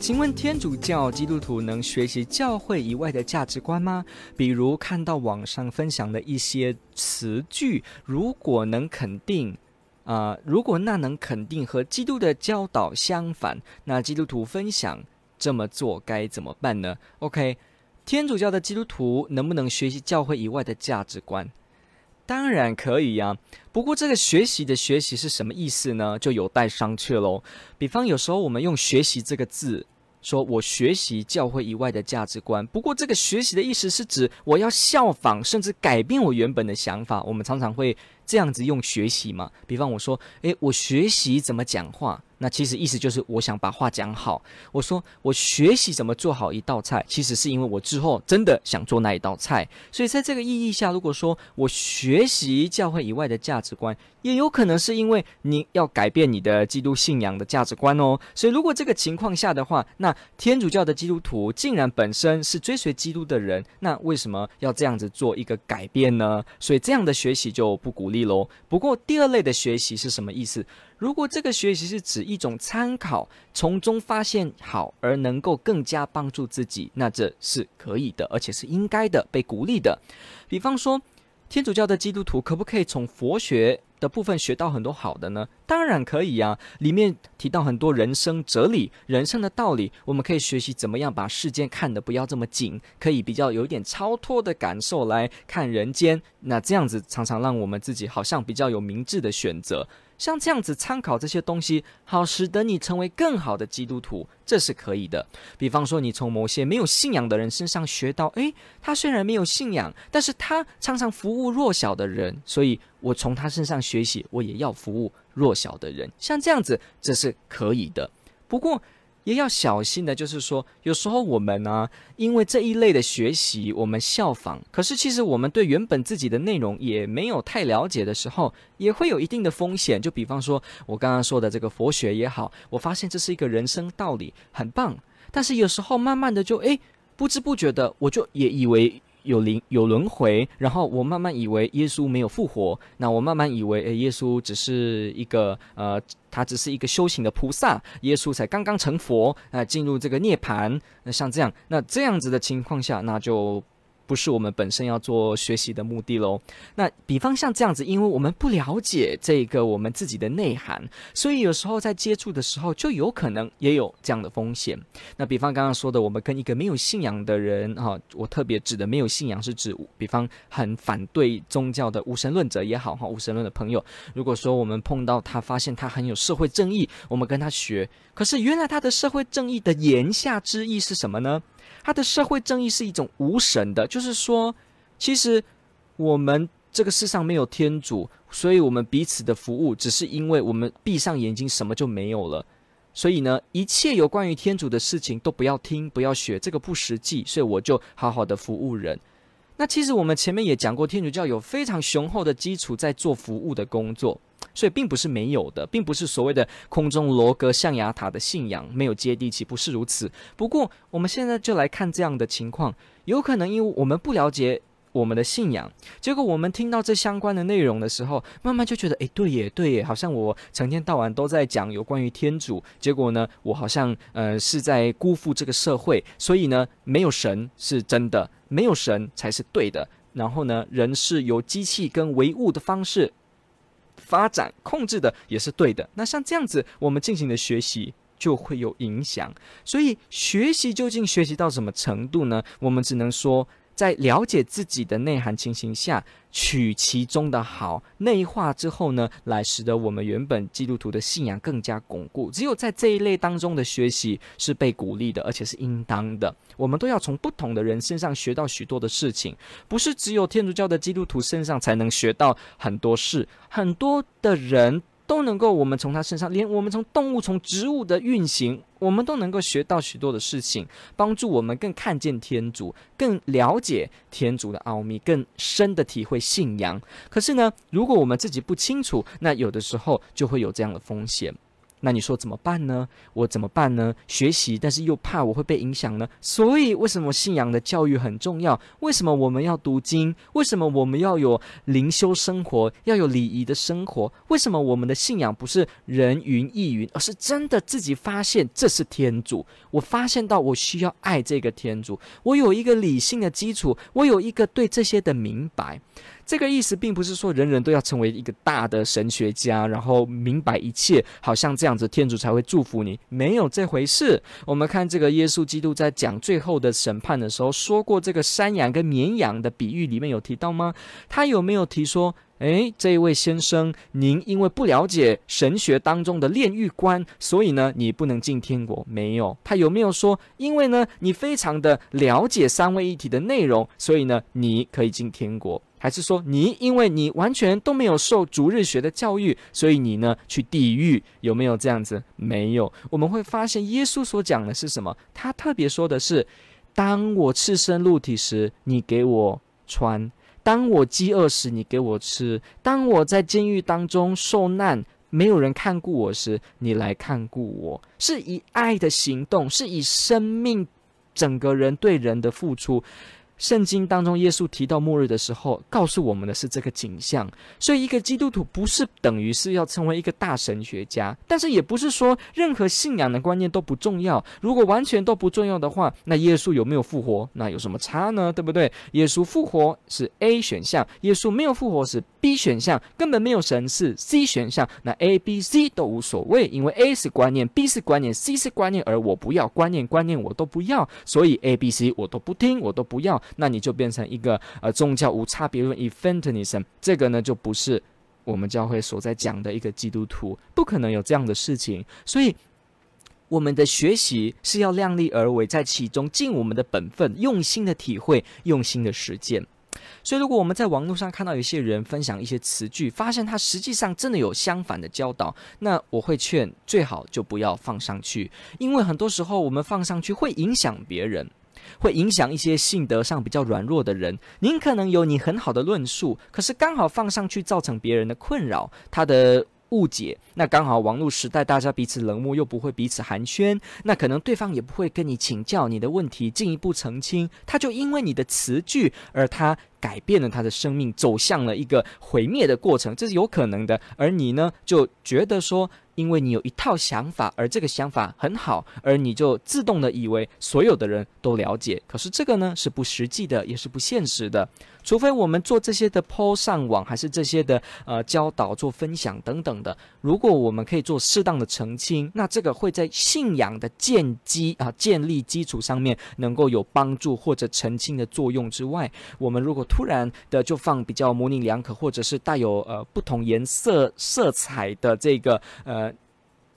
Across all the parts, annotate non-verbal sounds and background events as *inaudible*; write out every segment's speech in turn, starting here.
请问天主教基督徒能学习教会以外的价值观吗？比如看到网上分享的一些词句，如果能肯定，啊、如果那能肯定和基督的教导相反，那基督徒分享这么做该怎么办呢？OK，天主教的基督徒能不能学习教会以外的价值观？当然可以呀、不过这个学习的学习是什么意思呢？就有待商榷喽。比方有时候我们用“学习”这个字，说我学习教会以外的价值观。不过这个学习的意思是指我要效仿，甚至改变我原本的想法。我们常常会这样子用“学习”嘛。比方我说，诶，我学习怎么讲话。那其实意思就是我想把话讲好。我说我学习怎么做好一道菜，其实是因为我之后真的想做那一道菜。所以在这个意义下，如果说我学习教会以外的价值观，也有可能是因为你要改变你的基督信仰的价值观哦。所以如果这个情况下的话，那天主教的基督徒竟然本身是追随基督的人，那为什么要这样子做一个改变呢？所以这样的学习就不鼓励喽。不过第二类的学习是什么意思？如果这个学习是指一种参考，从中发现好而能够更加帮助自己，那这是可以的，而且是应该的，被鼓励的。比方说，天主教的基督徒可不可以从佛学的部分学到很多好的呢？当然可以呀，里面提到很多人生哲理、人生的道理，我们可以学习怎么样把世间看得不要这么紧，可以比较有一点超脱的感受来看人间。那这样子常常让我们自己好像比较有明智的选择。像这样子参考这些东西，好使得你成为更好的基督徒，这是可以的。比方说，你从某些没有信仰的人身上学到，诶，他虽然没有信仰，但是他常常服务弱小的人，所以我从他身上学习，我也要服务弱小的人。像这样子，这是可以的。不过，也要小心的，就是说，有时候我们呢、因为这一类的学习，我们效仿，可是其实我们对原本自己的内容也没有太了解的时候，也会有一定的风险。就比方说，我刚刚说的这个佛学也好，我发现这是一个人生道理，很棒。但是有时候慢慢的就，诶，不知不觉的，我就也以为。有灵有轮回，然后我慢慢以为耶稣没有复活，那我慢慢以为，诶，耶稣只是一个呃，他只是一个修行的菩萨，耶稣才刚刚成佛，那、呃，进入这个涅槃，那像这样，那这样子的情况下，那就。不是我们本身要做学习的目的喽。那比方像这样子，因为我们不了解这个我们自己的内涵，所以有时候在接触的时候就有可能也有这样的风险。那比方刚刚说的，我们跟一个没有信仰的人哈，我特别指的没有信仰是指，比方很反对宗教的无神论者也好哈，无神论的朋友，如果说我们碰到他，发现他很有社会正义，我们跟他学，可是原来他的社会正义的言下之意是什么呢？他的社会正义是一种无神的，就是说，其实我们这个世上没有天主，所以我们彼此的服务只是因为我们闭上眼睛什么就没有了。所以呢，一切有关于天主的事情都不要听，不要学，这个不实际。所以我就好好的服务人。那其实我们前面也讲过，天主教有非常雄厚的基础在做服务的工作。所以并不是没有的，并不是所谓的空中楼阁象牙塔的信仰没有接地气，不是如此。不过我们现在就来看这样的情况，有可能因为我们不了解我们的信仰，结果我们听到这相关的内容的时候，慢慢就觉得，诶，对耶，对耶，好像我成天到晚都在讲有关于天主，结果呢，我好像呃是在辜负这个社会，所以呢，没有神是真的，没有神才是对的。然后呢，人是由机器跟唯物的方式。发展控制的也是对的。那像这样子，我们进行的学习就会有影响。所以学习究竟学习到什么程度呢？我们只能说。在了解自己的内涵情形下，取其中的好，内化之后呢，来使得我们原本基督徒的信仰更加巩固。只有在这一类当中的学习是被鼓励的，而且是应当的。我们都要从不同的人身上学到许多的事情，不是只有天主教的基督徒身上才能学到很多事。很多的人都能够我们从他身上，连我们从动物、从植物的运行，我们都能够学到许多的事情，帮助我们更看见天主，更了解天主的奥秘，更深的体会信仰。可是呢，如果我们自己不清楚，那有的时候就会有这样的风险。那你说怎么办呢？我怎么办呢？学习，但是又怕我会被影响呢？所以，为什么信仰的教育很重要？为什么我们要读经？为什么我们要有灵修生活？要有礼仪的生活？为什么我们的信仰不是人云亦云，而是真的自己发现这是天主？我发现到我需要爱这个天主，我有一个理性的基础，我有一个对这些的明白。这个意思并不是说人人都要成为一个大的神学家，然后明白一切，好像这样子天主才会祝福你。没有这回事。我们看这个耶稣基督在讲最后的审判的时候，说过这个山羊跟绵羊的比喻里面有提到吗？他有没有提说，诶，这一位先生，您因为不了解神学当中的炼狱观，所以呢，你不能进天国？没有。他有没有说，因为呢，你非常的了解三位一体的内容，所以呢，你可以进天国？还是说你因为你完全都没有受逐日学的教育，所以你呢去地狱？有没有这样子？没有。我们会发现耶稣所讲的是什么？他特别说的是：当我赤身露体时，你给我穿；当我饥饿时，你给我吃；当我在监狱当中受难，没有人看顾我时，你来看顾我。是以爱的行动，是以生命整个人对人的付出。圣经当中，耶稣提到末日的时候，告诉我们的是这个景象。所以，一个基督徒不是等于是要成为一个大神学家，但是也不是说任何信仰的观念都不重要。如果完全都不重要的话，那耶稣有没有复活？那有什么差呢？对不对？耶稣复活是 A 选项，耶稣没有复活是 B 选项，根本没有神是 C 选项。那 A、B、C 都无所谓，因为 A 是观念，B 是观念，C 是观念，而我不要观念，观念我都不要，所以 A、B、C 我都不听，我都不要。那你就变成一个呃宗教无差别论 （Eventualism），这个呢就不是我们教会所在讲的一个基督徒，不可能有这样的事情。所以我们的学习是要量力而为，在其中尽我们的本分，用心的体会，用心的实践。所以，如果我们在网络上看到有些人分享一些词句，发现他实际上真的有相反的教导，那我会劝最好就不要放上去，因为很多时候我们放上去会影响别人。会影响一些性德上比较软弱的人。您可能有你很好的论述，可是刚好放上去造成别人的困扰，他的误解。那刚好网络时代大家彼此冷漠，又不会彼此寒暄，那可能对方也不会跟你请教你的问题，进一步澄清。他就因为你的词句，而他改变了他的生命，走向了一个毁灭的过程，这是有可能的。而你呢，就觉得说。因为你有一套想法，而这个想法很好，而你就自动的以为所有的人都了解。可是这个呢，是不实际的，也是不现实的。除非我们做这些的 po 上网，还是这些的呃教导、做分享等等的。如果我们可以做适当的澄清，那这个会在信仰的建基啊、建立基础上面能够有帮助或者澄清的作用之外，我们如果突然的就放比较模棱两可，或者是带有呃不同颜色色彩的这个呃。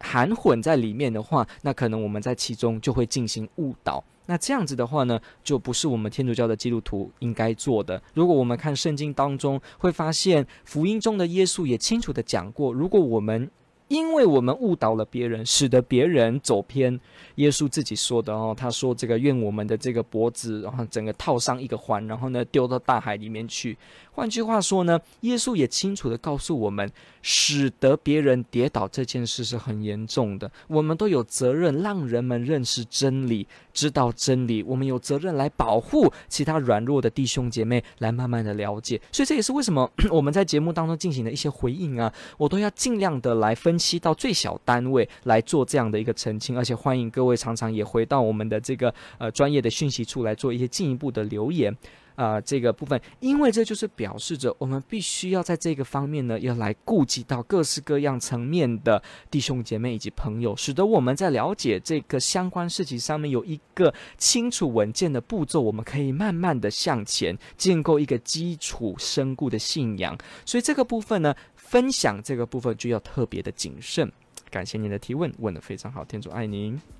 含混在里面的话，那可能我们在其中就会进行误导。那这样子的话呢，就不是我们天主教的基督徒应该做的。如果我们看圣经当中，会发现福音中的耶稣也清楚地讲过，如果我们因为我们误导了别人，使得别人走偏，耶稣自己说的哦，他说这个愿我们的这个脖子，然后整个套上一个环，然后呢丢到大海里面去。换句话说呢，耶稣也清楚的告诉我们，使得别人跌倒这件事是很严重的。我们都有责任让人们认识真理，知道真理。我们有责任来保护其他软弱的弟兄姐妹，来慢慢的了解。所以这也是为什么 *clears throat* 我们在节目当中进行的一些回应啊，我都要尽量的来分。析到最小单位来做这样的一个澄清，而且欢迎各位常常也回到我们的这个呃专业的讯息处来做一些进一步的留言啊、这个部分，因为这就是表示着我们必须要在这个方面呢，要来顾及到各式各样层面的弟兄姐妹以及朋友，使得我们在了解这个相关事情上面有一个清楚稳健的步骤，我们可以慢慢的向前建构一个基础深固的信仰。所以这个部分呢。分享这个部分就要特别的谨慎。感谢您的提问，问得非常好，天主爱您。